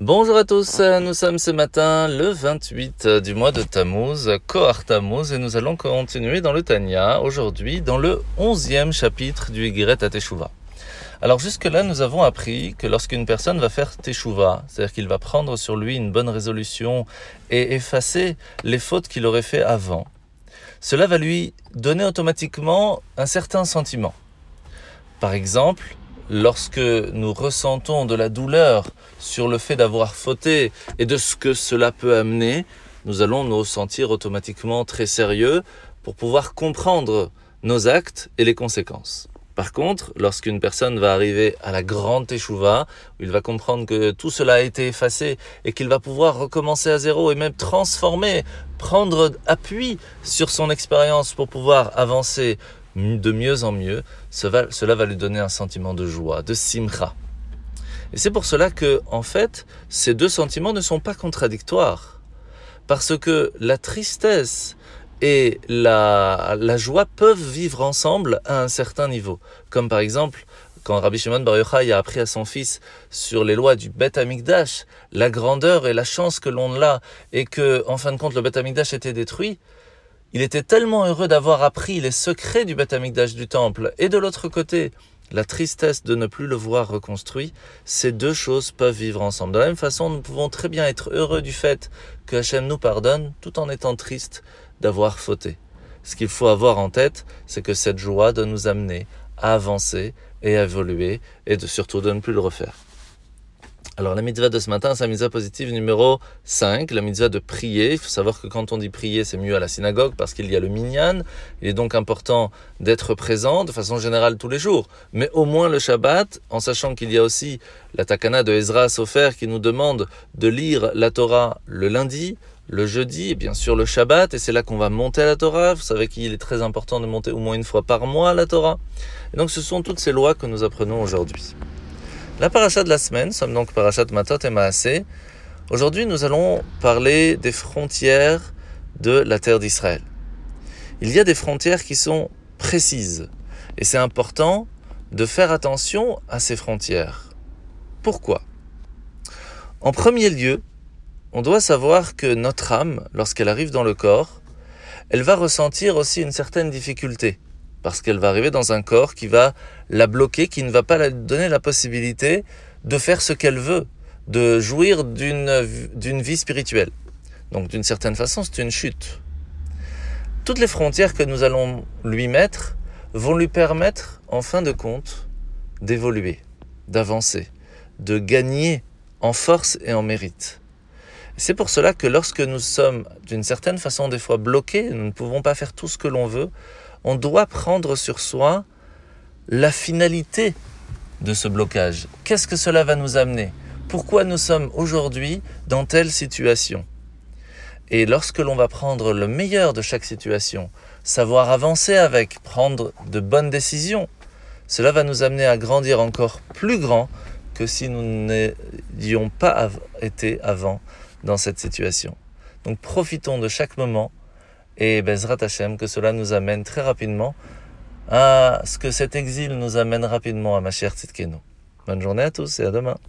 Bonjour à tous, nous sommes ce matin le 28 du mois de Tammuz, Kohar Tammuz, et nous allons continuer dans le Tanya, aujourd'hui dans le 11e chapitre du Yigret à Teshuvah. Alors jusque-là, nous avons appris que lorsqu'une personne va faire Teshuvah, c'est-à-dire qu'il va prendre sur lui une bonne résolution et effacer les fautes qu'il aurait fait avant, cela va lui donner automatiquement un certain sentiment. Par exemple, lorsque nous ressentons de la douleur sur le fait d'avoir fauté et de ce que cela peut amener, nous allons nous sentir automatiquement très sérieux pour pouvoir comprendre nos actes et les conséquences. Par contre, lorsqu'une personne va arriver à la grande échouva, où il va comprendre que tout cela a été effacé et qu'il va pouvoir recommencer à zéro et même transformer, prendre appui sur son expérience pour pouvoir avancer de mieux en mieux, cela va lui donner un sentiment de joie, de simcha. Et c'est pour cela que, en fait, ces deux sentiments ne sont pas contradictoires. Parce que la tristesse et la, la joie peuvent vivre ensemble à un certain niveau. Comme par exemple, quand Rabbi Shimon Bar Yochai a appris à son fils sur les lois du Bet Amikdash, la grandeur et la chance que l'on a, et que, en fin de compte, le Bet Amikdash était détruit, il était tellement heureux d'avoir appris les secrets du Beth du temple, et de l'autre côté, la tristesse de ne plus le voir reconstruit, ces deux choses peuvent vivre ensemble. De la même façon, nous pouvons très bien être heureux du fait que Hachem nous pardonne, tout en étant triste d'avoir fauté. Ce qu'il faut avoir en tête, c'est que cette joie doit nous amener à avancer et à évoluer, et de, surtout de ne plus le refaire. Alors la mitzvah de ce matin, c'est la mitzvah positive numéro 5, la mitzvah de prier. Il faut savoir que quand on dit prier, c'est mieux à la synagogue parce qu'il y a le minyan. Il est donc important d'être présent de façon générale tous les jours, mais au moins le Shabbat, en sachant qu'il y a aussi la takana de Ezra Sofer qui nous demande de lire la Torah le lundi, le jeudi et bien sûr le Shabbat, et c'est là qu'on va monter à la Torah. Vous savez qu'il est très important de monter au moins une fois par mois à la Torah. Et donc ce sont toutes ces lois que nous apprenons aujourd'hui. La paracha de la semaine, sommes donc parachat Matot et Maasé. Aujourd'hui, nous allons parler des frontières de la terre d'Israël. Il y a des frontières qui sont précises et c'est important de faire attention à ces frontières. Pourquoi? En premier lieu, on doit savoir que notre âme, lorsqu'elle arrive dans le corps, elle va ressentir aussi une certaine difficulté parce qu'elle va arriver dans un corps qui va la bloquer, qui ne va pas lui donner la possibilité de faire ce qu'elle veut, de jouir d'une vie spirituelle. Donc d'une certaine façon, c'est une chute. Toutes les frontières que nous allons lui mettre vont lui permettre, en fin de compte, d'évoluer, d'avancer, de gagner en force et en mérite. C'est pour cela que lorsque nous sommes d'une certaine façon des fois bloqués, nous ne pouvons pas faire tout ce que l'on veut, on doit prendre sur soi la finalité de ce blocage. Qu'est-ce que cela va nous amener? Pourquoi nous sommes aujourd'hui dans telle situation? Et lorsque l'on va prendre le meilleur de chaque situation, savoir avancer avec, prendre de bonnes décisions, cela va nous amener à grandir encore plus grand que si nous n'ayons pas été avant dans cette situation. Donc profitons de chaque moment et Bezrat Hashem, que cela nous amène très rapidement à ce que cet exil nous amène rapidement à ma chère Tzidkenu. Bonne journée à tous et à demain.